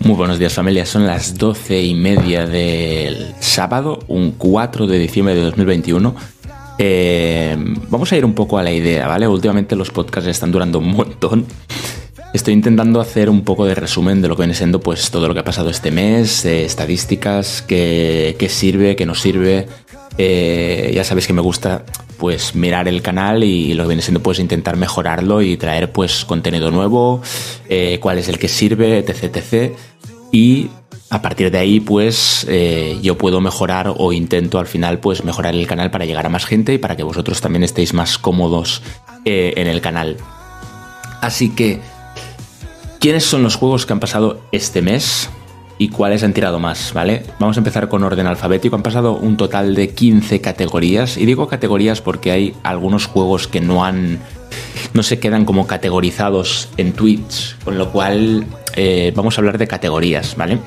Muy buenos días familia, son las doce y media del sábado, un 4 de diciembre de 2021. Eh, vamos a ir un poco a la idea, ¿vale? Últimamente los podcasts están durando un montón. Estoy intentando hacer un poco de resumen de lo que viene siendo pues todo lo que ha pasado este mes, eh, estadísticas, qué, sirve, qué no sirve. Eh, ya sabéis que me gusta pues mirar el canal y lo que viene siendo pues intentar mejorarlo y traer pues contenido nuevo, cuál es el que sirve, etc, etc y a partir de ahí pues eh, yo puedo mejorar o intento al final pues mejorar el canal para llegar a más gente y para que vosotros también estéis más cómodos eh, en el canal. Así que, ¿quiénes son los juegos que han pasado este mes? Y cuáles han tirado más, ¿vale? Vamos a empezar con orden alfabético. Han pasado un total de 15 categorías. Y digo categorías porque hay algunos juegos que no han. no se quedan como categorizados en Twitch. Con lo cual eh, vamos a hablar de categorías, ¿vale?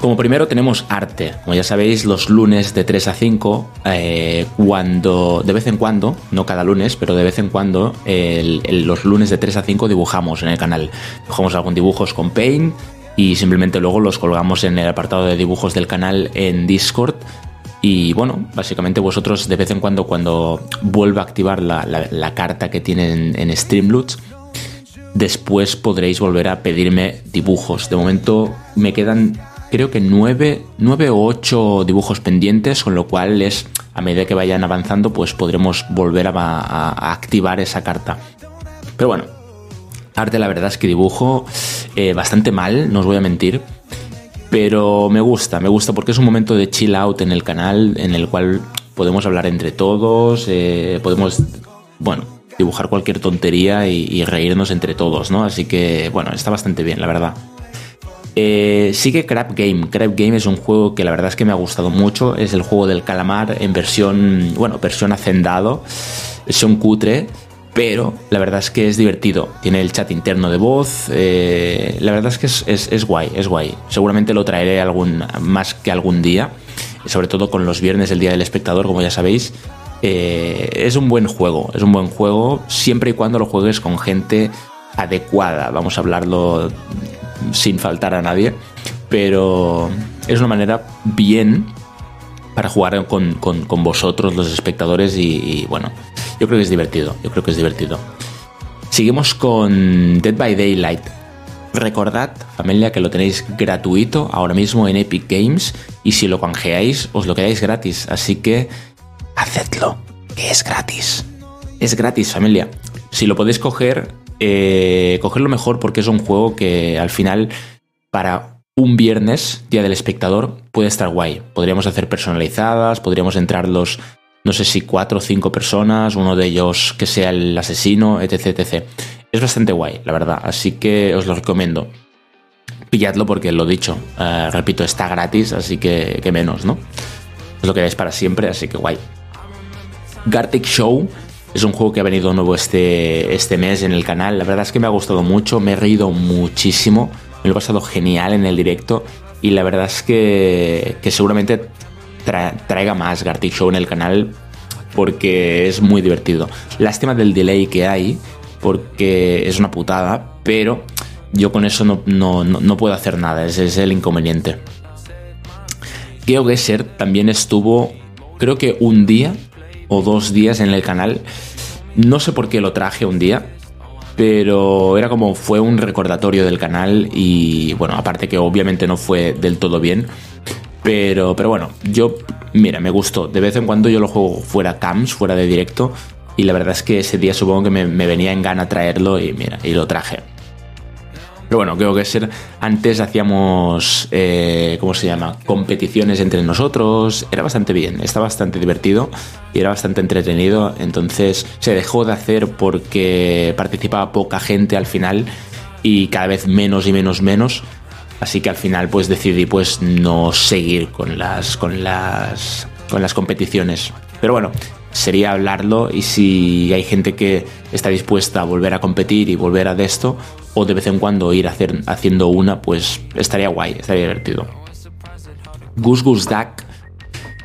Como primero tenemos arte. Como ya sabéis, los lunes de 3 a 5, eh, cuando de vez en cuando, no cada lunes, pero de vez en cuando, los lunes de 3 a 5 dibujamos en el canal. Dibujamos algún dibujos con Paint y simplemente luego los colgamos en el apartado de dibujos del canal en Discord. Y bueno, básicamente vosotros de vez en cuando, cuando vuelva a activar la, carta que tienen en, Streamloots, después podréis volver a pedirme dibujos. De momento me quedan creo que nueve, o ocho dibujos pendientes, con lo cual es a medida que vayan avanzando, pues podremos volver a, activar esa carta. Pero bueno, arte la verdad es que dibujo eh, bastante mal, no os voy a mentir. Pero me gusta, me gusta porque es un momento de chill out en el canal en el cual podemos hablar entre todos, eh, podemos, bueno, dibujar cualquier tontería y, reírnos entre todos, ¿no? Así que, bueno, está bastante bien, la verdad. Eh, sigue Crab Game. Crab Game es un juego que la verdad es que me ha gustado mucho. Es el juego del calamar en versión, bueno, versión hacendado, versión cutre, pero la verdad es que es divertido. Tiene el chat interno de voz. Eh, la verdad es que es, guay, es guay. Seguramente lo traeré algún, más que algún día, sobre todo con los viernes, el día del espectador, como ya sabéis. Eh, es un buen juego, es un buen juego siempre y cuando lo juegues con gente adecuada, vamos a hablarlo sin faltar a nadie, pero es una manera bien para jugar con, vosotros los espectadores y, bueno, yo creo que es divertido, yo creo que es divertido. Seguimos con Dead by Daylight. Recordad, familia, que lo tenéis gratuito ahora mismo en Epic Games y si lo canjeáis os lo quedáis gratis, así que hacedlo, que es gratis. Es gratis, familia. Si lo podéis coger, eh, cogerlo mejor porque es un juego que al final, para un viernes, Día del Espectador, puede estar guay. Podríamos hacer personalizadas, podríamos entrar los, no sé si cuatro o cinco personas, uno de ellos que sea el asesino, etc, etc. Es bastante guay, la verdad. Así que os lo recomiendo. Pilladlo porque lo dicho, eh, repito, está gratis, así que, que menos, ¿no? Es lo que veis para siempre, así que guay. Gartic Show es un juego que ha venido nuevo este, este mes en el canal. La verdad es que me ha gustado mucho, me he reído muchísimo, me lo he pasado genial en el directo y la verdad es que, seguramente traiga más Gartic Show en el canal porque es muy divertido. Lástima del delay que hay porque es una putada, pero yo con eso no, puedo hacer nada, ese es el inconveniente. GeoGuessr también estuvo, creo que un día o dos días en el canal. No sé por qué lo traje un día, pero era como fue un recordatorio del canal y bueno, aparte que obviamente no fue del todo bien, pero, pero bueno, yo, mira, me gustó. De vez en cuando yo lo juego fuera cams, fuera de directo, y la verdad es que ese día supongo que me, me venía en gana traerlo y mira, y lo traje. Pero bueno, creo que ser. Antes hacíamos. Eh, ¿Cómo se llama? Competiciones entre nosotros. Era bastante bien, está bastante divertido y era bastante entretenido. Entonces se dejó de hacer porque participaba poca gente al final y cada vez menos y menos menos. Así que al final pues decidí pues no seguir con las. con las. con las competiciones. Pero bueno, sería hablarlo y si hay gente que está dispuesta a volver a competir y volver a de esto, o de vez en cuando ir hacer, haciendo una, pues estaría guay, estaría divertido. Goose Goose Duck,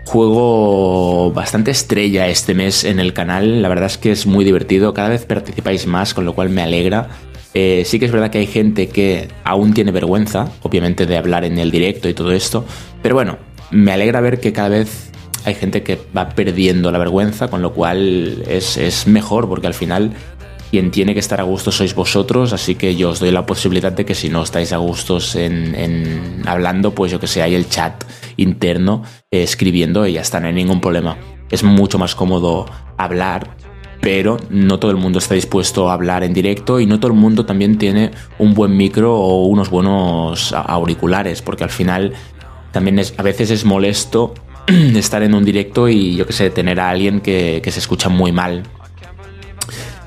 juego bastante estrella este mes en el canal. La verdad es que es muy divertido. Cada vez participáis más, con lo cual me alegra. Eh, sí que es verdad que hay gente que aún tiene vergüenza, obviamente, de hablar en el directo y todo esto. Pero bueno, me alegra ver que cada vez hay gente que va perdiendo la vergüenza, con lo cual es, es mejor, porque al final quien tiene que estar a gusto sois vosotros, así que yo os doy la posibilidad de que si no estáis a gustos en, hablando, pues yo que sé, hay el chat interno eh, escribiendo y ya está, no hay ningún problema. Es mucho más cómodo hablar, pero no todo el mundo está dispuesto a hablar en directo y no todo el mundo también tiene un buen micro o unos buenos auriculares, porque al final también es, a veces es molesto estar en un directo y yo que sé, tener a alguien que, se escucha muy mal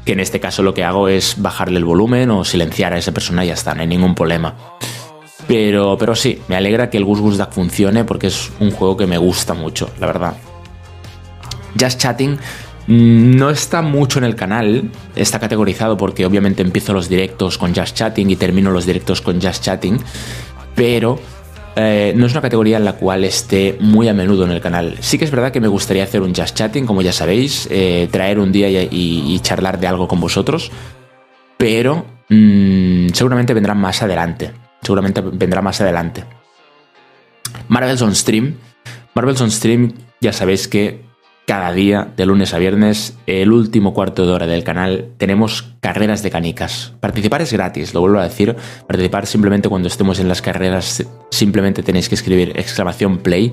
que en este caso lo que hago es bajarle el volumen o silenciar a esa persona y ya está, no hay ningún problema. Pero, pero sí, me alegra que el Gus Gus Duck funcione porque es un juego que me gusta mucho, la verdad. Just Chatting no está mucho en el canal, está categorizado porque obviamente empiezo los directos con Just Chatting y termino los directos con Just Chatting, pero eh, no es una categoría en la cual esté muy a menudo en el canal. Sí que es verdad que me gustaría hacer un Just Chatting, como ya sabéis, eh, traer un día y, charlar de algo con vosotros, pero mm, seguramente vendrá más adelante. Seguramente vendrá más adelante. Marvel's on Stream. Marvel's on Stream, ya sabéis que cada día, de lunes a viernes, el último cuarto de hora del canal, tenemos carreras de canicas. Participar es gratis, lo vuelvo a decir. Participar simplemente cuando estemos en las carreras, simplemente tenéis que escribir exclamación play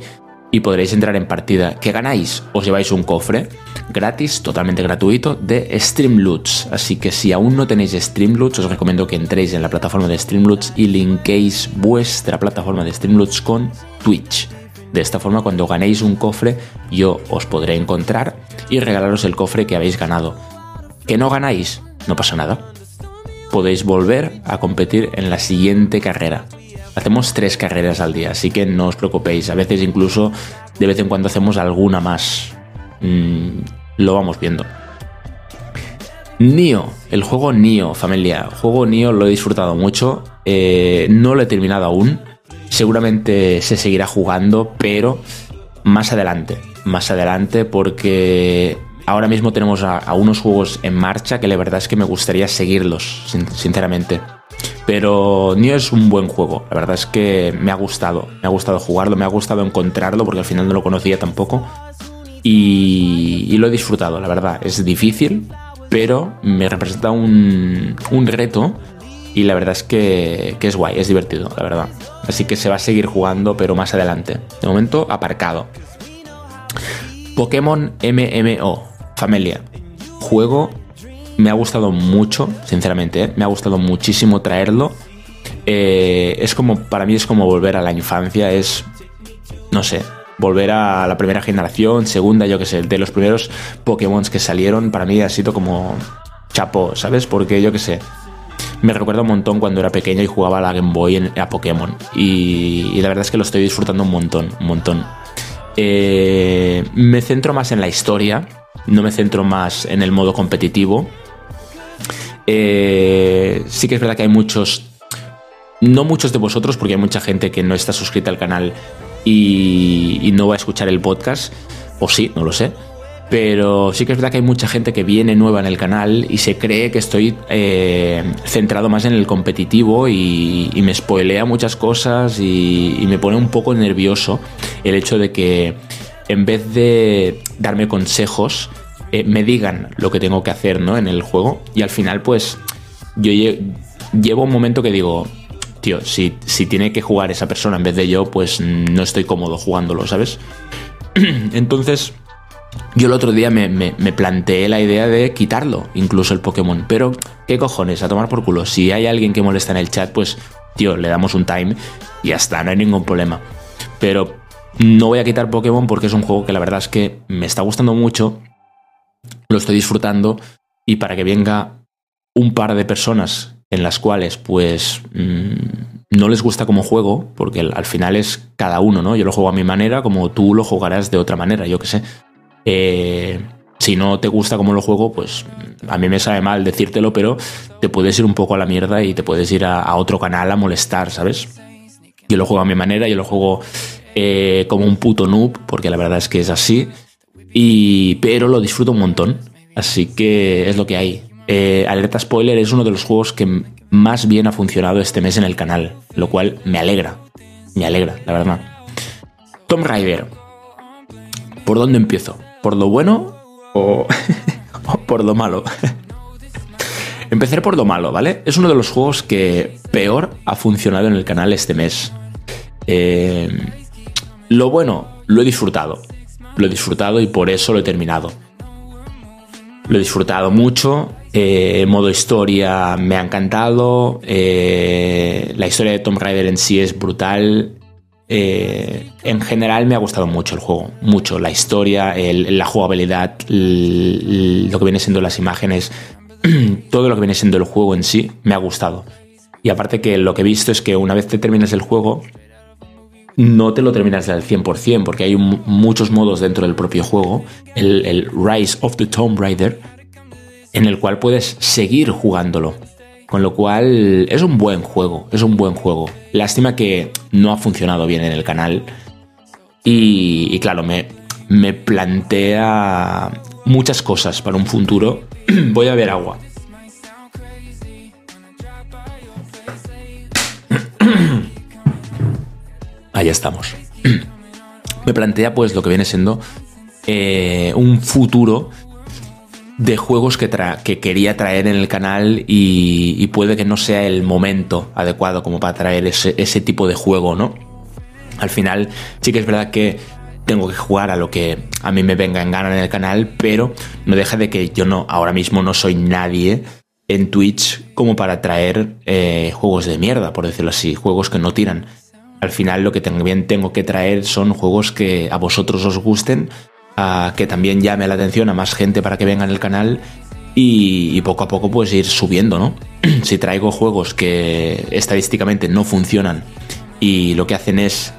y podréis entrar en partida. ¿Qué ganáis? Os lleváis un cofre gratis, totalmente gratuito, de Streamloots. Así que si aún no tenéis Streamloots, os recomiendo que entréis en la plataforma de Streamloots y linkéis vuestra plataforma de Streamloots con Twitch. De esta forma, cuando ganéis un cofre, yo os podré encontrar y regalaros el cofre que habéis ganado. ¿Que no ganáis? No pasa nada. Podéis volver a competir en la siguiente carrera. Hacemos tres carreras al día, así que no os preocupéis. A veces incluso de vez en cuando hacemos alguna más. Mm, lo vamos viendo. Nio, el juego Nio, familia. Juego Nio lo he disfrutado mucho. Eh, no lo he terminado aún seguramente se seguirá jugando, pero más adelante, más adelante porque ahora mismo tenemos a, unos juegos en marcha que la verdad es que me gustaría seguirlos, sinceramente. Pero Nio es un buen juego, la verdad es que me ha gustado, me ha gustado jugarlo, me ha gustado encontrarlo porque al final no lo conocía tampoco. Y, lo he disfrutado, la verdad. Es difícil, pero me representa un, un reto y la verdad es que, es guay, es divertido, la verdad. Así que se va a seguir jugando, pero más adelante. De momento, aparcado. Pokémon MMO, familia. Juego, me ha gustado mucho, sinceramente, ¿eh? me ha gustado muchísimo traerlo. Eh, es como, para mí es como volver a la infancia, es, no sé, volver a la primera generación, segunda, yo que sé, de los primeros Pokémon que salieron, para mí ha sido como chapo, ¿sabes? Porque yo que sé, me recuerda un montón cuando era pequeño y jugaba a la Game Boy a Pokémon. Y, la verdad es que lo estoy disfrutando un montón, un montón. Eh, me centro más en la historia, no me centro más en el modo competitivo. Eh, sí que es verdad que hay muchos, no muchos de vosotros, porque hay mucha gente que no está suscrita al canal y, y no va a escuchar el podcast, o sí, no lo sé pero sí que es verdad que hay mucha gente que viene nueva en el canal y se cree que estoy eh, centrado más en el competitivo y, me spoilea muchas cosas y, me pone un poco nervioso el hecho de que en vez de darme consejos, eh, me digan lo que tengo que hacer ¿no? en el juego y al final pues yo llevo un momento que digo, tío, si, si tiene que jugar esa persona en vez de yo, pues no estoy cómodo jugándolo, ¿sabes? Entonces yo el otro día me, planteé la idea de quitarlo, incluso el Pokémon. Pero, ¿qué cojones? A tomar por culo. Si hay alguien que molesta en el chat, pues, tío, le damos un time y ya está, no hay ningún problema. Pero no voy a quitar Pokémon porque es un juego que la verdad es que me está gustando mucho, lo estoy disfrutando y para que venga un par de personas en las cuales, pues, mm, no les gusta como juego, porque al final es cada uno, ¿no? Yo lo juego a mi manera, como tú lo jugarás de otra manera, yo qué sé. Eh, si no te gusta cómo lo juego, pues a mí me sabe mal decírtelo, pero te puedes ir un poco a la mierda y te puedes ir a, otro canal a molestar, ¿sabes? Yo lo juego a mi manera, yo lo juego eh, como un puto noob, porque la verdad es que es así. Y, pero lo disfruto un montón. Así que es lo que hay. Eh, Alerta Spoiler es uno de los juegos que más bien ha funcionado este mes en el canal, lo cual me alegra. Me alegra, la verdad. Tomb Raider. ¿Por dónde empiezo? ¿Por lo bueno o, por lo malo? Empezaré por lo malo, ¿vale? Es uno de los juegos que peor ha funcionado en el canal este mes. Eh, lo bueno, lo he disfrutado. Lo he disfrutado y por eso lo he terminado. Lo he disfrutado mucho. Eh, modo historia me ha encantado. Eh, la historia de Tomb Raider en sí es brutal. Eh, en general me ha gustado mucho el juego, mucho. La historia, la jugabilidad, lo que viene siendo las imágenes, todo lo que viene siendo el juego en sí me ha gustado. Y aparte que lo que he visto es que una vez te terminas el juego, no te lo terminas al 100%, porque hay muchos modos dentro del propio juego, el, Rise of the Tomb Raider, en el cual puedes seguir jugándolo. Con lo cual es un buen juego, es un buen juego. Lástima que no ha funcionado bien en el canal. Y, claro, me, me plantea muchas cosas para un futuro. Voy a ver agua. Ahí estamos. Me plantea pues lo que viene siendo eh, un futuro de juegos que, que quería traer en el canal y, puede que no sea el momento adecuado como para traer ese, tipo de juego, ¿no? Al final sí que es verdad que tengo que jugar a lo que a mí me venga en gana en el canal, pero no deja de que yo no, ahora mismo no soy nadie en Twitch como para traer eh, juegos de mierda, por decirlo así, juegos que no tiran. Al final lo que también tengo que traer son juegos que a vosotros os gusten que también llame la atención a más gente para que venga en el canal y, poco a poco pues ir subiendo, ¿no? si traigo juegos que estadísticamente no funcionan y lo que hacen es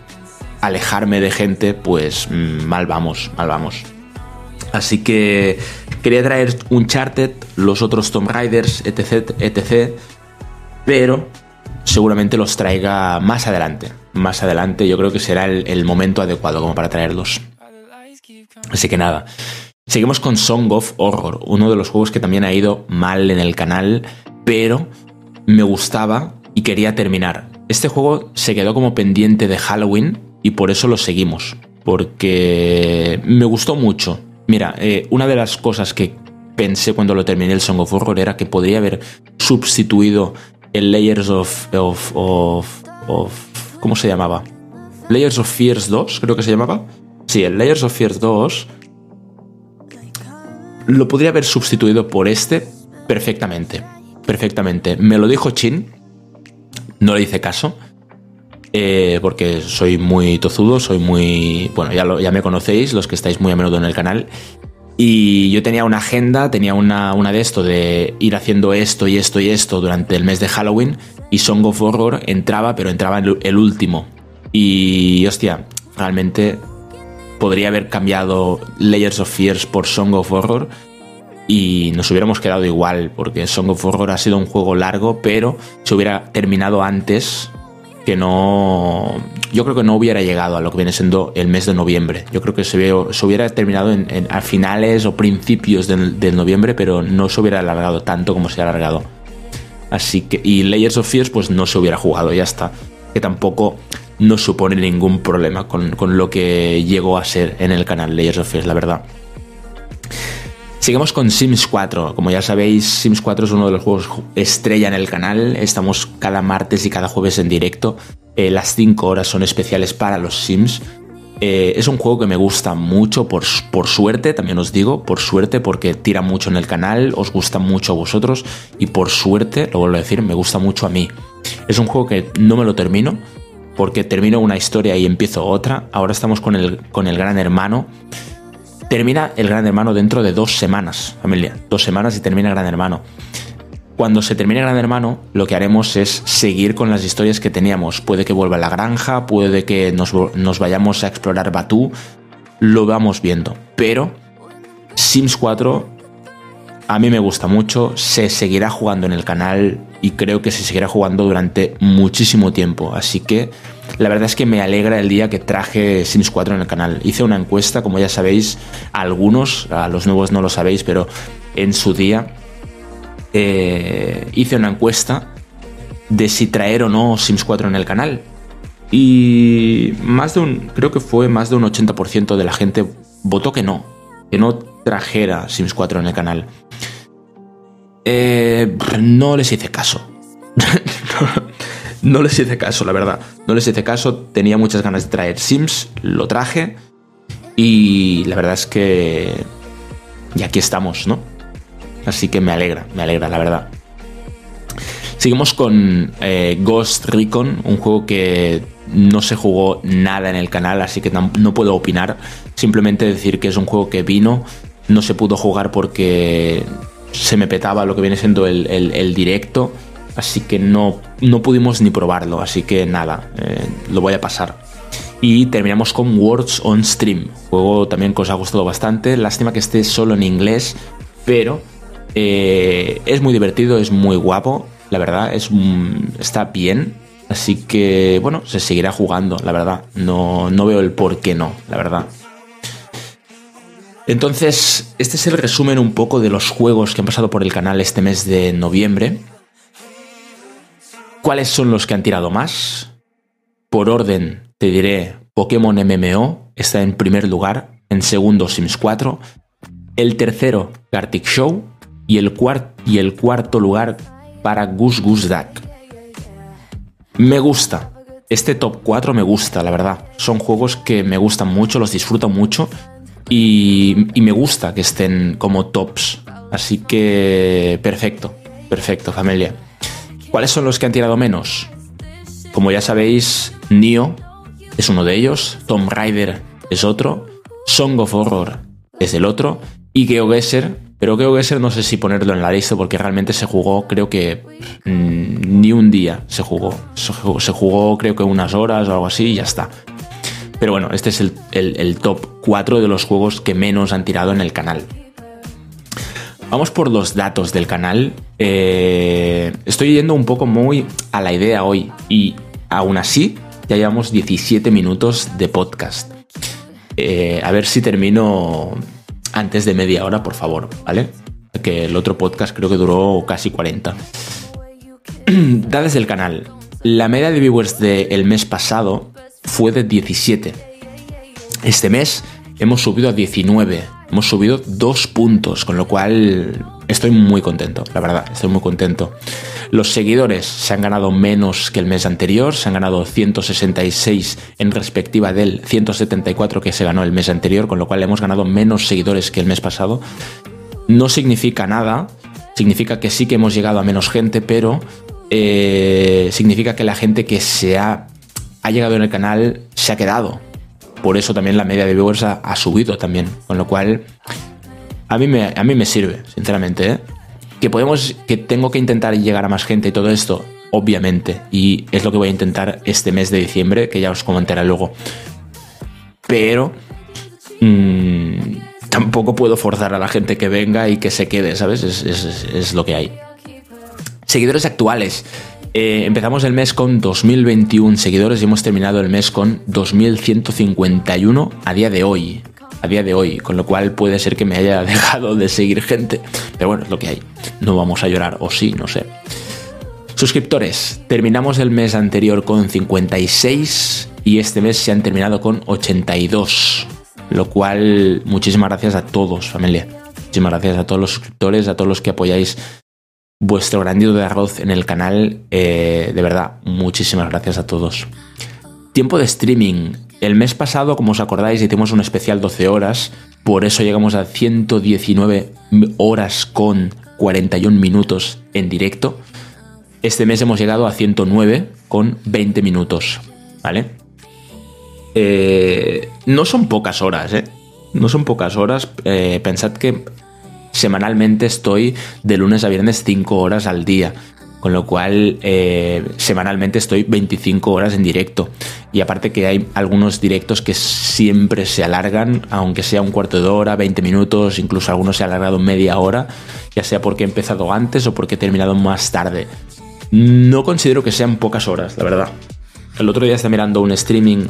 alejarme de gente, pues mm, mal vamos, mal vamos. Así que quería traer un Uncharted, los otros Tomb Raiders, etc, etc, pero seguramente los traiga más adelante. Más adelante yo creo que será el momento adecuado como para traerlos. Así que nada. Seguimos con Song of Horror, uno de los juegos que también ha ido mal en el canal, pero me gustaba y quería terminar. Este juego se quedó como pendiente de Halloween y por eso lo seguimos, porque me gustó mucho. Mira, eh, una de las cosas que pensé cuando lo terminé el Song of Horror era que podría haber sustituido el Layers of, of, of, of ¿Cómo se llamaba? Layers of Fears 2, creo que se llamaba Sí, el Layers of Fear 2 lo podría haber sustituido por este perfectamente. Perfectamente. Me lo dijo Chin. No le hice caso. Eh, porque soy muy tozudo, soy muy... Bueno, ya, ya me conocéis, los que estáis muy a menudo en el canal. Y yo tenía una agenda, tenía una, una de esto, de ir haciendo esto y esto y esto durante el mes de Halloween. Y Song of Horror entraba, pero entraba el último. Y hostia, realmente podría haber cambiado Layers of Fears por Song of Horror y nos hubiéramos quedado igual, porque Song of Horror ha sido un juego largo, pero se hubiera terminado antes que no. Yo creo que no hubiera llegado a lo que viene siendo el mes de noviembre. Yo creo que se, hubiera, terminado en, a finales o principios de noviembre, pero no se hubiera alargado tanto como se ha alargado. Así que. Y Layers of Fears, pues no se hubiera jugado, ya está. Que tampoco no supone ningún problema con, lo que llegó a ser en el canal Layers of Fears, la verdad. Seguimos con Sims 4. Como ya sabéis, Sims 4 es uno de los juegos estrella en el canal. Estamos cada martes y cada jueves en directo. Eh, las 5 horas son especiales para los Sims. Eh, es un juego que me gusta mucho, por, por, suerte, también os digo, por suerte, porque tira mucho en el canal, os gusta mucho a vosotros y por suerte, lo vuelvo a decir, me gusta mucho a mí. Es un juego que no me lo termino, porque termino una historia y empiezo otra. Ahora estamos con el, con el Gran Hermano. Termina el Gran Hermano dentro de dos semanas, familia. Dos semanas y termina Gran Hermano. Cuando se termine Gran Hermano, lo que haremos es seguir con las historias que teníamos. Puede que vuelva a la granja, puede que nos, vayamos a explorar Batú, lo vamos viendo. Pero Sims 4 a mí me gusta mucho, se seguirá jugando en el canal y creo que se seguirá jugando durante muchísimo tiempo. Así que la verdad es que me alegra el día que traje Sims 4 en el canal. Hice una encuesta, como ya sabéis, algunos, a los nuevos no lo sabéis, pero en su día eh, hice una encuesta de si traer o no Sims 4 en el canal. Y más de un, creo que fue más de un 80% de la gente votó que no, que no trajera Sims 4 en el canal. Eh, no les hice caso. no, les hice caso, la verdad. No les hice caso. Tenía muchas ganas de traer Sims, lo traje. Y la verdad es que. Y aquí estamos, ¿no? Así que me alegra, me alegra, la verdad. Seguimos con eh, Ghost Recon, un juego que no se jugó nada en el canal, así que no puedo opinar. Simplemente decir que es un juego que vino, no se pudo jugar porque se me petaba lo que viene siendo el, directo, así que no, no pudimos ni probarlo, así que nada, eh, lo voy a pasar. Y terminamos con Words on Stream, juego también que os ha gustado bastante, lástima que esté solo en inglés, pero eh, es muy divertido, es muy guapo, la verdad, es, está bien, así que bueno, se seguirá jugando, la verdad, no, no veo el por qué no, la verdad. Entonces, este es el resumen un poco de los juegos que han pasado por el canal este mes de noviembre. ¿Cuáles son los que han tirado más? Por orden, te diré, Pokémon MMO está en primer lugar, en segundo Sims 4, el tercero Gartic Show y el, y el cuarto lugar para Goose Goose Duck. Me gusta, este top 4 me gusta, la verdad. Son juegos que me gustan mucho, los disfruto mucho y, me gusta que estén como tops. Así que perfecto, perfecto familia. ¿Cuáles son los que han tirado menos? Como ya sabéis, Nio es uno de ellos, Tomb Raider es otro, Song of Horror es el otro y GeoGuessr, pero GeoGuessr no sé si ponerlo en la lista porque realmente se jugó, creo que mm, ni un día se jugó. Se jugó creo que unas horas o algo así y ya está. Pero bueno, este es el, top 4 de los juegos que menos han tirado en el canal. Vamos por los datos del canal. Eh, estoy yendo un poco muy a la idea hoy y aún así ya llevamos 17 minutos de podcast. Eh, a ver si termino antes de media hora, por favor, ¿vale? Que el otro podcast creo que duró casi 40. Datos del canal. La media de viewers del mes pasado fue de 17. Este mes hemos subido a 19. Hemos subido dos puntos, con lo cual estoy muy contento, la verdad, estoy muy contento. Los seguidores se han ganado menos que el mes anterior, se han ganado 166 en respectiva del 174 que se ganó el mes anterior, con lo cual hemos ganado menos seguidores que el mes pasado. No significa nada, significa que sí que hemos llegado a menos gente, pero eh, significa que la gente que se ha ha llegado en el canal se ha quedado. Por eso también la media de viewers ha, subido también. Con lo cual, a mí me, sirve, sinceramente. ¿eh? Que podemos, que tengo que intentar llegar a más gente y todo esto, obviamente. Y es lo que voy a intentar este mes de diciembre, que ya os comentaré luego. Pero mm, tampoco puedo forzar a la gente que venga y que se quede, ¿sabes? Es, es lo que hay. Seguidores actuales. Eh, empezamos el mes con 2021 seguidores y hemos terminado el mes con 2151 a día de hoy. A día de hoy, con lo cual puede ser que me haya dejado de seguir gente. Pero bueno, es lo que hay. No vamos a llorar, o sí, no sé. Suscriptores, terminamos el mes anterior con 56 y este mes se han terminado con 82. Lo cual, muchísimas gracias a todos, familia. Muchísimas gracias a todos los suscriptores, a todos los que apoyáis vuestro granito de arroz en el canal. Eh, de verdad, muchísimas gracias a todos. Tiempo de streaming. El mes pasado, como os acordáis, hicimos un especial 12 horas, por eso llegamos a 119 horas con 41 minutos en directo. Este mes hemos llegado a 109 con 20 minutos, ¿vale? Eh, no son pocas horas, ¿eh? No son pocas horas. Eh, pensad que semanalmente estoy de lunes a viernes 5 horas al día. Con lo cual, eh, semanalmente estoy 25 horas en directo. Y aparte que hay algunos directos que siempre se alargan, aunque sea un cuarto de hora, 20 minutos, incluso algunos se han alargado media hora, ya sea porque he empezado antes o porque he terminado más tarde. No considero que sean pocas horas, la verdad. el otro día estaba mirando un streaming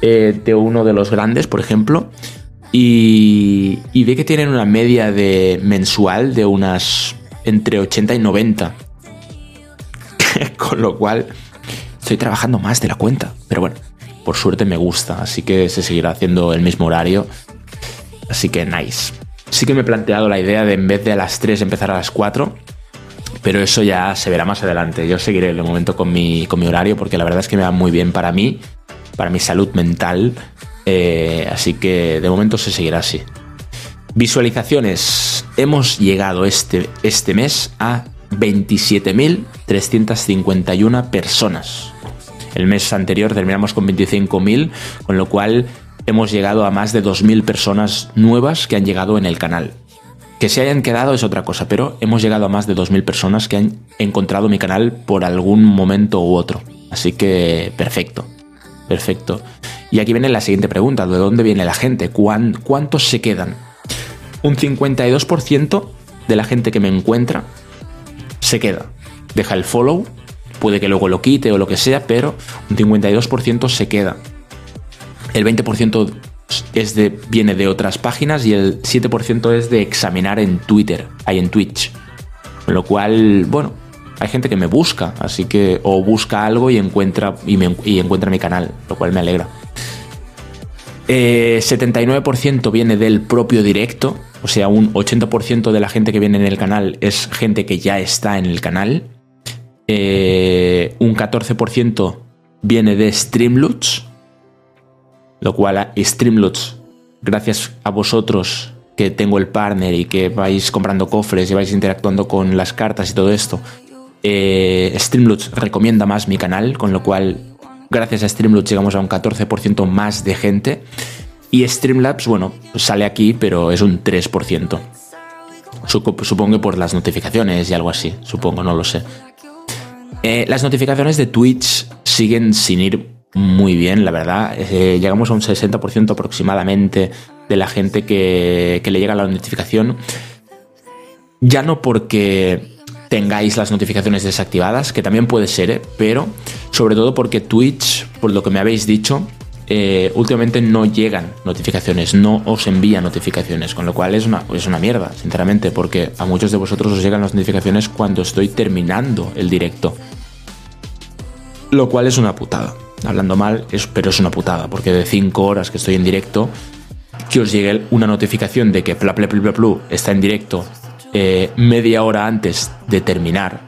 eh, de uno de los grandes, por ejemplo, y, y ve que tienen una media de mensual de unas entre 80 y 90. Con lo cual estoy trabajando más de la cuenta. Pero bueno, por suerte me gusta, así que se seguirá haciendo el mismo horario. Así que nice. Sí que me he planteado la idea de en vez de a las 3 empezar a las 4. Pero eso ya se verá más adelante. Yo seguiré de momento con mi, con mi horario porque la verdad es que me va muy bien para mí, para mi salud mental. Eh, así que de momento se seguirá así. Visualizaciones. Hemos llegado este, este mes a 27.351 personas. El mes anterior terminamos con 25.000, con lo cual hemos llegado a más de 2.000 personas nuevas que han llegado en el canal. Que se hayan quedado es otra cosa, pero hemos llegado a más de 2.000 personas que han encontrado mi canal por algún momento u otro. Así que perfecto, perfecto. Y aquí viene la siguiente pregunta, ¿de dónde viene la gente? ¿Cuántos se quedan? Un 52% de la gente que me encuentra se queda. Deja el follow, puede que luego lo quite o lo que sea, pero un 52% se queda. El 20% es de, viene de otras páginas y el 7% es de examinar en Twitter, hay en Twitch. Lo cual, bueno, hay gente que me busca, así que o busca algo y encuentra, y, y encuentra mi canal, lo cual me alegra. 79% eh, viene del propio directo, o sea, un 80% de la gente que viene en el canal es gente que ya está en el canal. Eh, un 14% viene de Streamloots, lo cual Streamloots, gracias a vosotros que tengo el partner y que vais comprando cofres y vais interactuando con las cartas y todo esto, eh, Streamloots recomienda más mi canal, con lo cual gracias a Streamlabs llegamos a un 14% más de gente. Y Streamlabs, bueno, sale aquí, pero es un 3%. Supongo por las notificaciones y algo así, supongo, no lo sé. Eh, las notificaciones de Twitch siguen sin ir muy bien, la verdad. Eh, llegamos a un 60% aproximadamente de la gente que, que le llega la notificación. Ya no porque tengáis las notificaciones desactivadas, que también puede ser, ¿eh? pero sobre todo porque Twitch, por lo que me habéis dicho, últimamente no llegan notificaciones, no os envía notificaciones, con lo cual es una, es una mierda, sinceramente, porque a muchos de vosotros os llegan las notificaciones cuando estoy terminando el directo. Lo cual es una putada. Hablando mal, es, pero es una putada, porque de 5 horas que estoy en directo, que os llegue una notificación de que Pla está en directo eh, media hora antes de terminar,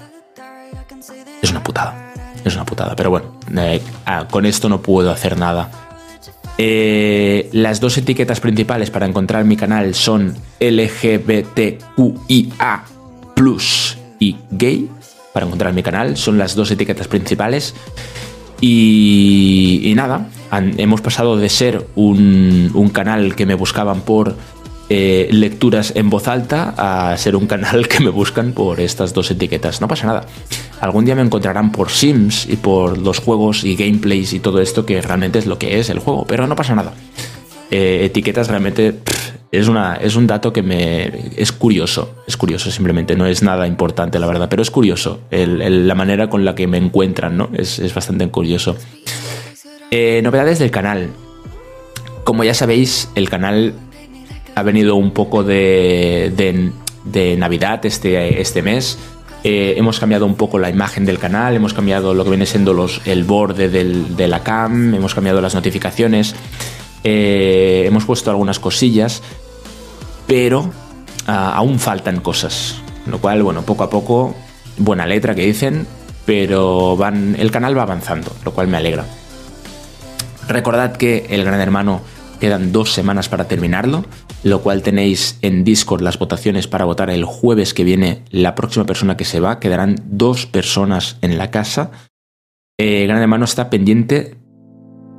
es una putada. Es una putada, pero bueno, eh, ah, con esto no puedo hacer nada. Eh, las dos etiquetas principales para encontrar mi canal son LGBTQIA y gay. Para encontrar mi canal son las dos etiquetas principales. Y, nada, hemos pasado de ser un, un canal que me buscaban por eh, lecturas en voz alta a ser un canal que me buscan por estas dos etiquetas. No pasa nada. Algún día me encontrarán por Sims y por los juegos y gameplays y todo esto que realmente es lo que es el juego, pero no pasa nada. Eh, etiquetas realmente es, una, es un dato que me es curioso, es curioso simplemente, no es nada importante la verdad, pero es curioso la manera con la que me encuentran, ¿no? Es, bastante curioso. Eh, novedades del canal. Como ya sabéis, el canal ha venido un poco de, de, Navidad este, este mes. Eh, hemos cambiado un poco la imagen del canal, hemos cambiado lo que viene siendo los, el borde de la cam, hemos cambiado las notificaciones, eh, hemos puesto algunas cosillas, pero ah, aún faltan cosas. Lo cual, bueno, poco a poco, buena letra que dicen, pero el canal va avanzando, lo cual me alegra. Recordad que el Gran Hermano quedan dos semanas para terminarlo lo cual tenéis en Discord las votaciones para votar el jueves que viene la próxima persona que se va. Quedarán dos personas en la casa. Eh, Gran Hermano está pendiente,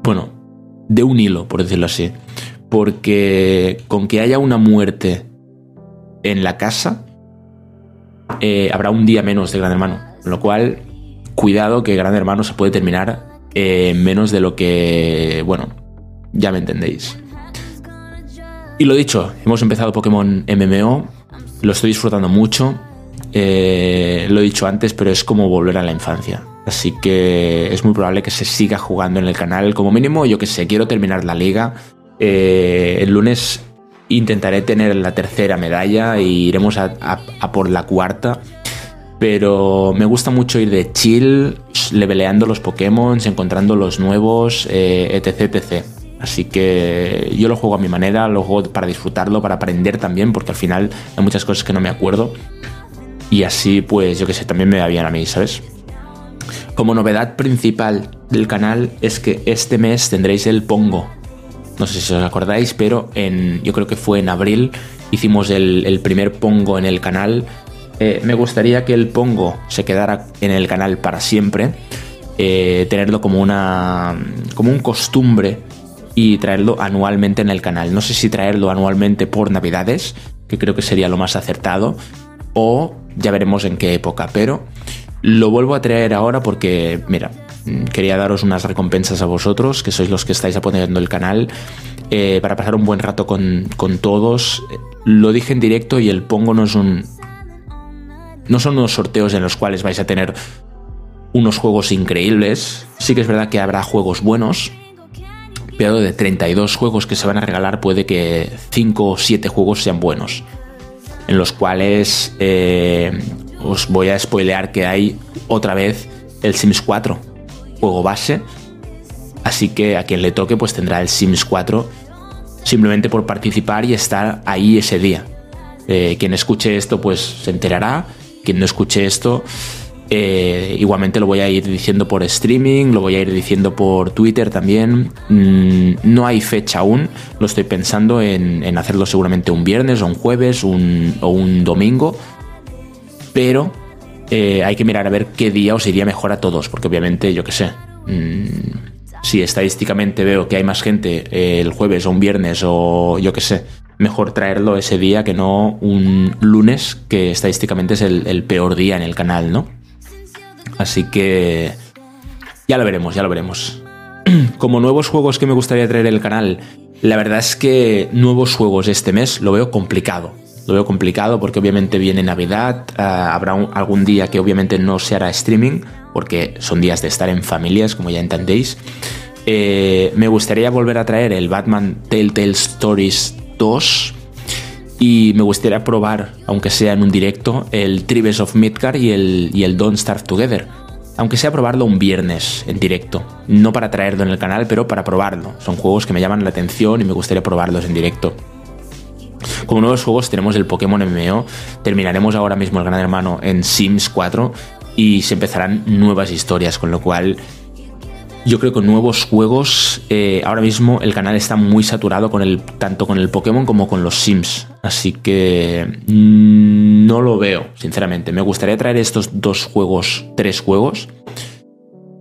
bueno, de un hilo, por decirlo así. Porque con que haya una muerte en la casa, eh, habrá un día menos de Gran Hermano. Con lo cual, cuidado que Gran Hermano se puede terminar eh, menos de lo que, bueno, ya me entendéis. Y lo dicho, hemos empezado Pokémon MMO, lo estoy disfrutando mucho. Eh, lo he dicho antes, pero es como volver a la infancia. Así que es muy probable que se siga jugando en el canal. Como mínimo, yo que sé, quiero terminar la liga. Eh, el lunes intentaré tener la tercera medalla y iremos a, por la cuarta. Pero me gusta mucho ir de chill, leveleando los Pokémon, encontrando los nuevos, eh, etc, etc. Así que yo lo juego a mi manera, lo juego para disfrutarlo, para aprender también, porque al final hay muchas cosas que no me acuerdo. Y así, pues, yo que sé, también me va bien a mí, ¿sabes? Como novedad principal del canal es que este mes tendréis el Pongo. No sé si os acordáis, pero en, yo creo que fue en abril hicimos el, primer Pongo en el canal. Eh, me gustaría que el Pongo se quedara en el canal para siempre. Eh, tenerlo como una como un costumbre y traerlo anualmente en el canal. No sé si traerlo anualmente por Navidades, que creo que sería lo más acertado, o ya veremos en qué época, pero lo vuelvo a traer ahora porque, mira, quería daros unas recompensas a vosotros, que sois los que estáis apoyando el canal, eh, para pasar un buen rato con, con todos. Lo dije en directo y el pongo no es un... No son unos sorteos en los cuales vais a tener unos juegos increíbles. Sí que es verdad que habrá juegos buenos, pero de 32 juegos que se van a regalar puede que 5 o 7 juegos sean buenos. En los cuales eh, os voy a spoilear que hay otra vez el Sims 4, juego base. Así que a quien le toque pues tendrá el Sims 4 simplemente por participar y estar ahí ese día. Eh, quien escuche esto pues se enterará, quien no escuche esto eh, igualmente lo voy a ir diciendo por streaming, lo voy a ir diciendo por Twitter también. Mm, no hay fecha aún, lo estoy pensando en, hacerlo seguramente un viernes o un jueves o un domingo. Pero eh, hay que mirar a ver qué día os iría mejor a todos, porque obviamente, yo qué sé. Mm, si estadísticamente veo que hay más gente eh, el jueves o un viernes o yo qué sé, mejor traerlo ese día que no un lunes, que estadísticamente es el peor día en el canal, ¿no? Así que ya lo veremos, ya lo veremos. Como nuevos juegos que me gustaría traer al canal, la verdad es que nuevos juegos este mes lo veo complicado. Lo veo complicado porque obviamente viene Navidad, ah, habrá algún día que obviamente no se hará streaming, porque son días de estar en familias, como ya entendéis. Eh, me gustaría volver a traer el Batman Telltale Stories 2, y me gustaría probar, aunque sea en un directo, el Tribes of Midgar y el, y el Don't Starve Together. Aunque sea probarlo un viernes en directo. No para traerlo en el canal, pero para probarlo. Son juegos que me llaman la atención y me gustaría probarlos en directo. Como nuevos juegos tenemos el Pokémon MMO. Terminaremos ahora mismo el Gran Hermano en Sims 4 y se empezarán nuevas historias, con lo cual yo creo que nuevos juegos, eh, ahora mismo el canal está muy saturado con el, tanto con el Pokémon como con los Sims. Así que mm, no lo veo, sinceramente. Me gustaría traer estos dos juegos, tres juegos.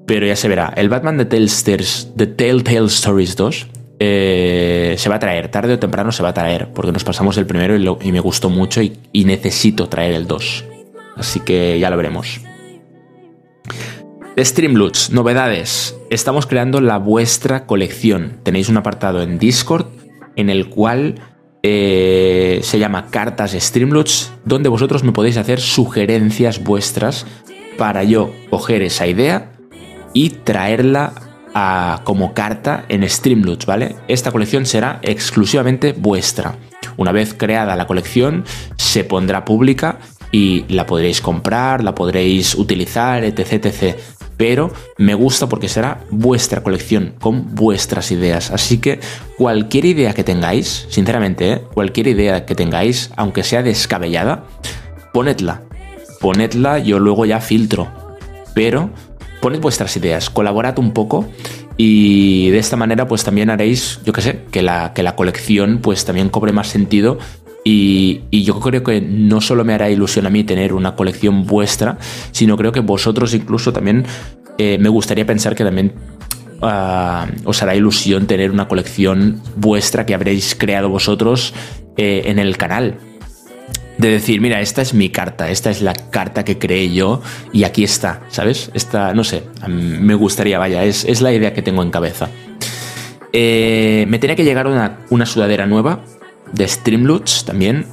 Pero ya se verá. El Batman de Telltale Stories 2 eh, se va a traer. Tarde o temprano se va a traer. Porque nos pasamos el primero y, me gustó mucho y, necesito traer el 2. Así que ya lo veremos. Streamloots, novedades. Estamos creando la vuestra colección. Tenéis un apartado en Discord en el cual eh, se llama Cartas Streamloots, donde vosotros me podéis hacer sugerencias vuestras para yo coger esa idea y traerla como carta en Streamloots, ¿vale? Esta colección será exclusivamente vuestra. Una vez creada la colección, se pondrá pública y la podréis comprar, la podréis utilizar, etc, etc pero me gusta porque será vuestra colección con vuestras ideas. Así que cualquier idea que tengáis, sinceramente, ¿eh? cualquier idea que tengáis, aunque sea descabellada, ponedla. Ponedla, yo luego ya filtro. Pero poned vuestras ideas, colaborad un poco y de esta manera pues también haréis, yo qué sé, que la, que la colección pues también cobre más sentido y, yo creo que no solo me hará ilusión a mí tener una colección vuestra, sino creo que vosotros incluso también eh, me gustaría pensar que también ah, os hará ilusión tener una colección vuestra que habréis creado vosotros eh, en el canal. De decir, mira, esta es mi carta, esta es la carta que creé yo y aquí está, ¿sabes? Esta, no sé, me gustaría, vaya, es, es la idea que tengo en cabeza. Eh, me tenía que llegar una, una sudadera nueva de Streamloots también,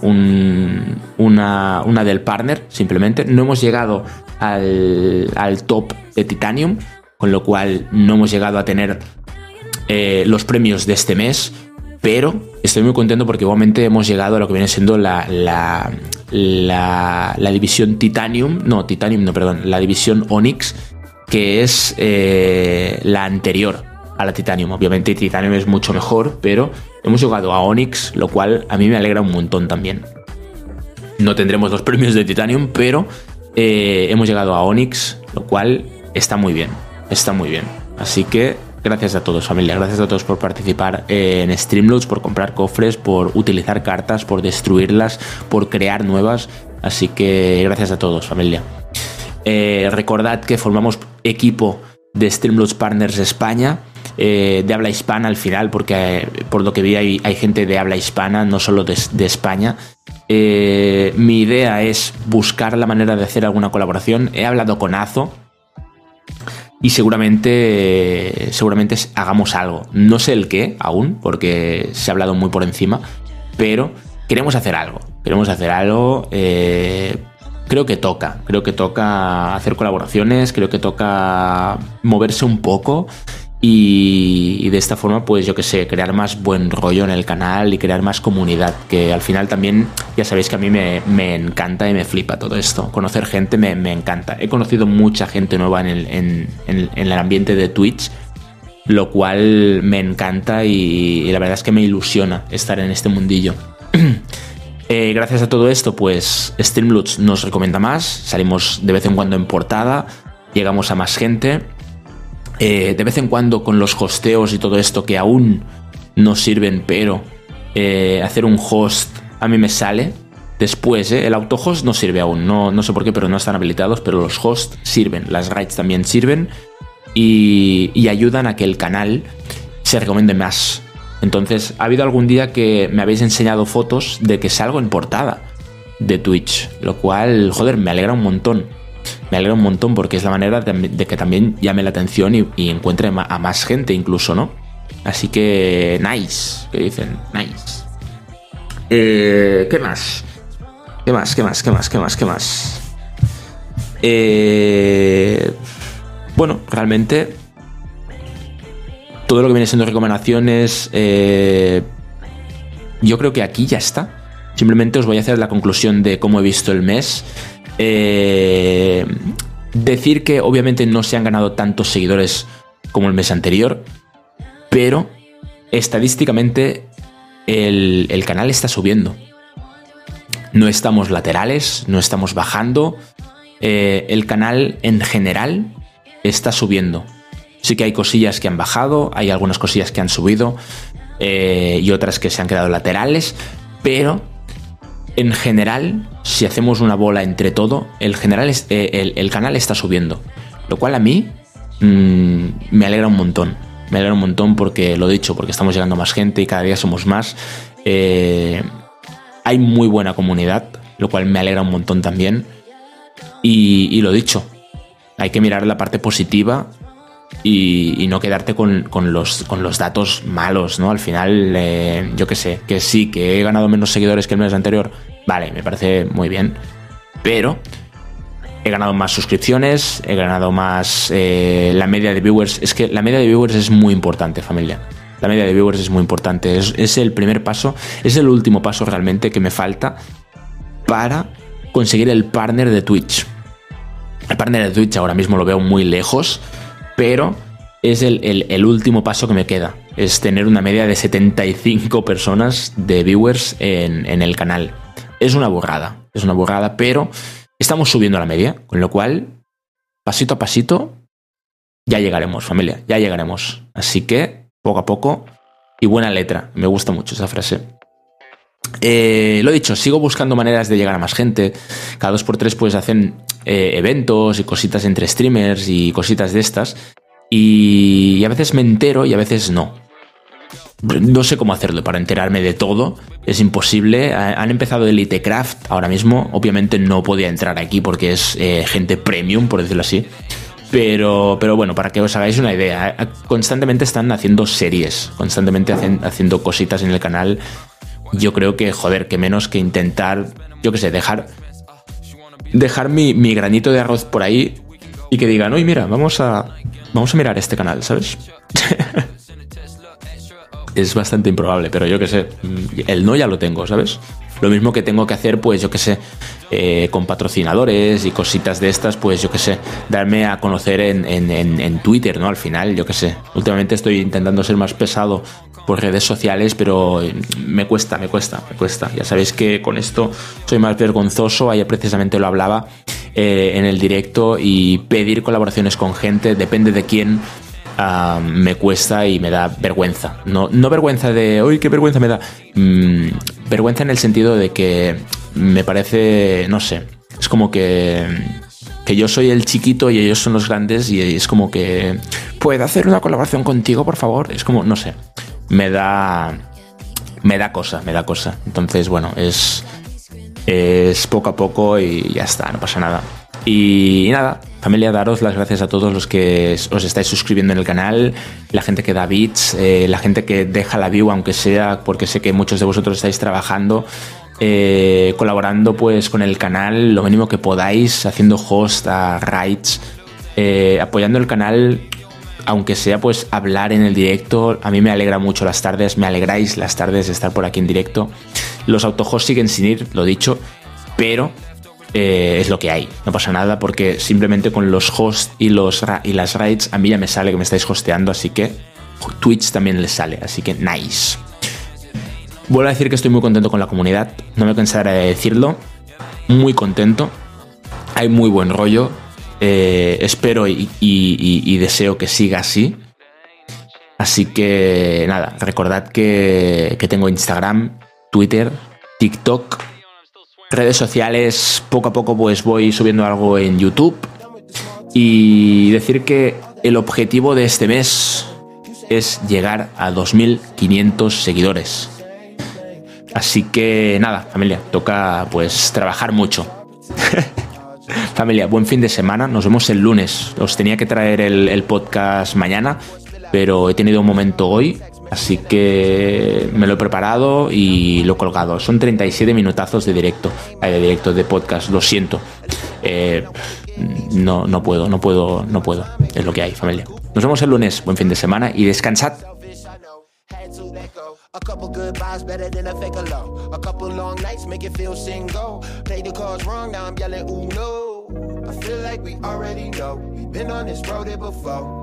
una, una, del partner simplemente. No hemos llegado al, al top de Titanium, con lo cual no hemos llegado a tener eh, los premios de este mes, pero estoy muy contento porque igualmente hemos llegado a lo que viene siendo la, la, la, división Titanium, no, Titanium, no, perdón, la división Onyx, que es eh, la anterior a la Titanium. Obviamente Titanium es mucho mejor, pero hemos llegado a Onyx, lo cual a mí me alegra un montón también. No tendremos los premios de Titanium, pero eh, hemos llegado a Onyx, lo cual está muy bien, está muy bien. Así que Gracias a todos, familia. Gracias a todos por participar en Streamloots, por comprar cofres, por utilizar cartas, por destruirlas, por crear nuevas. Así que gracias a todos, familia. Eh, recordad que formamos equipo de Streamloots Partners España. Eh, de habla hispana al final, porque eh, por lo que vi hay, gente de habla hispana, no solo de, España. mi idea es buscar la manera de hacer alguna colaboración. He hablado con Azo, y seguramente, seguramente hagamos algo. No sé el qué aún, porque se ha hablado muy por encima, pero queremos hacer algo. Queremos hacer algo. Eh, creo que toca. Creo que toca hacer colaboraciones, creo que toca moverse un poco y, de esta forma, pues yo que sé, crear más buen rollo en el canal y crear más comunidad, que al final también, ya sabéis que a mí me, encanta y me flipa todo esto. Conocer gente me, encanta. He conocido mucha gente nueva en el, en, el ambiente de Twitch, lo cual me encanta y, la verdad es que me ilusiona estar en este mundillo. Eh, gracias a todo esto, pues Streamloots nos recomienda más, salimos de vez en cuando en portada, llegamos a más gente eh, de vez en cuando con los hosteos y todo esto que aún no sirven, pero eh, hacer un host a mí me sale. Después, eh, el autohost no sirve aún, no, no sé por qué, pero no están habilitados, pero los hosts sirven, las raids también sirven y, y ayudan a que el canal se recomiende más. Entonces, ha habido algún día que me habéis enseñado fotos de que salgo en portada de Twitch, lo cual, joder, me alegra un montón me alegra un montón porque es la manera de, que también llame la atención y, encuentre a más gente incluso, ¿no? Así que, nice, que dicen, nice. Eh, ¿Qué más? ¿Qué más? ¿Qué más? ¿Qué más? ¿Qué más? ¿Qué más? Eh, bueno, realmente todo lo que viene siendo recomendaciones, eh, yo creo que aquí ya está. Simplemente os voy a hacer la conclusión de cómo he visto el mes. Eh, decir que obviamente no se han ganado tantos seguidores como el mes anterior, pero estadísticamente el, canal está subiendo. No estamos laterales, no estamos bajando. Eh, el canal en general está subiendo. Sí que hay cosillas que han bajado, hay algunas cosillas que han subido eh, y otras que se han quedado laterales, pero en general, si hacemos una bola entre todo, el, general eh, el, canal está subiendo. Lo cual a mí mm, me alegra un montón. Me alegra un montón porque, lo dicho, porque estamos llegando más gente y cada día somos más. Eh, hay muy buena comunidad, lo cual me alegra un montón también. Y lo dicho, hay que mirar la parte positiva y, no quedarte con, los, con los datos malos, ¿no? Al final, eh, yo qué sé, que sí, que he ganado menos seguidores que el mes anterior, vale, me parece muy bien, pero he ganado más suscripciones, he ganado más eh, la media de viewers, es que la media de viewers es muy importante, familia. La media de viewers es muy importante, es, es el primer paso, es el último paso realmente que me falta para conseguir el partner de Twitch. El partner de Twitch ahora mismo lo veo muy lejos, pero es el, último paso que me queda. Es tener una media de 75 personas de viewers en, el canal. Es una burrada, es una burrada, pero estamos subiendo la media, con lo cual, pasito a pasito, ya llegaremos, familia, ya llegaremos. Así que, poco a poco, y buena letra. Me gusta mucho esa frase. Eh, lo dicho, sigo buscando maneras de llegar a más gente. Cada dos por tres pues hacen eh, eventos y cositas entre streamers y cositas de estas. Y, a veces me entero y a veces no. No sé cómo hacerlo para enterarme de todo. Es imposible. Han empezado Elitecraft ahora mismo. Obviamente no podía entrar aquí porque es eh, gente premium, por decirlo así. Pero, pero bueno, para que os hagáis una idea, constantemente están haciendo series, constantemente hacen, haciendo cositas en el canal yo creo que, joder, que menos que intentar, yo qué sé, dejar dejar mi, mi granito de arroz por ahí y que digan, oye, mira, vamos a, vamos a mirar este canal, ¿sabes? es bastante improbable, pero yo qué sé, el no ya lo tengo, ¿sabes? Lo mismo que tengo que hacer, pues yo qué sé, eh, con patrocinadores y cositas de estas, pues yo qué sé, darme a conocer en, en, Twitter, ¿no? Al final, yo qué sé. Últimamente estoy intentando ser más pesado por redes sociales, pero me cuesta, me cuesta, me cuesta. Ya sabéis que con esto soy más vergonzoso, ayer precisamente lo hablaba eh, en el directo y pedir colaboraciones con gente, depende de quién, me cuesta y me da vergüenza. No, no vergüenza de, uy, qué vergüenza me da. Mm, vergüenza en el sentido de que me parece, no sé, es como que, que yo soy el chiquito y ellos son los grandes y es como que, ¿puedo hacer una colaboración contigo, por favor? Es como, no sé, me da, me da cosa, me da cosa. Entonces, bueno, es, es poco a poco y ya está, no pasa nada. Y nada, familia, daros las gracias a todos los que os estáis suscribiendo en el canal, la gente que da bits, eh, la gente que deja la view, aunque sea porque sé que muchos de vosotros estáis trabajando, eh, colaborando pues con el canal lo mínimo que podáis, haciendo host a raids, eh, apoyando el canal, aunque sea pues hablar en el directo, a mí me alegra mucho las tardes, me alegráis las tardes de estar por aquí en directo. Los autohosts siguen sin ir, lo dicho, pero eh, es lo que hay. No pasa nada porque simplemente con los hosts y, las raids a mí ya me sale que me estáis hosteando, así que Twitch también les sale, así que nice. Vuelvo a decir que estoy muy contento con la comunidad, no me cansaré de decirlo, muy contento, hay muy buen rollo, eh, espero y, deseo que siga así. Así que nada, recordad que, que tengo Instagram, Twitter, TikTok redes sociales, poco a poco pues voy subiendo algo en YouTube. Y decir que el objetivo de este mes es llegar a 2.500 seguidores. Así que nada, familia, toca pues trabajar mucho. familia, buen fin de semana, nos vemos el lunes. Os tenía que traer el, podcast mañana, pero he tenido un momento hoy Así que me lo he preparado y lo he colgado. Son 37 minutazos de directo, eh, de directo de podcast, lo siento. Eh, no, no puedo, no puedo, no puedo. Es lo que hay, familia. Nos vemos el lunes, buen fin de semana y descansad. I feel like we already know. We've been on this road here before.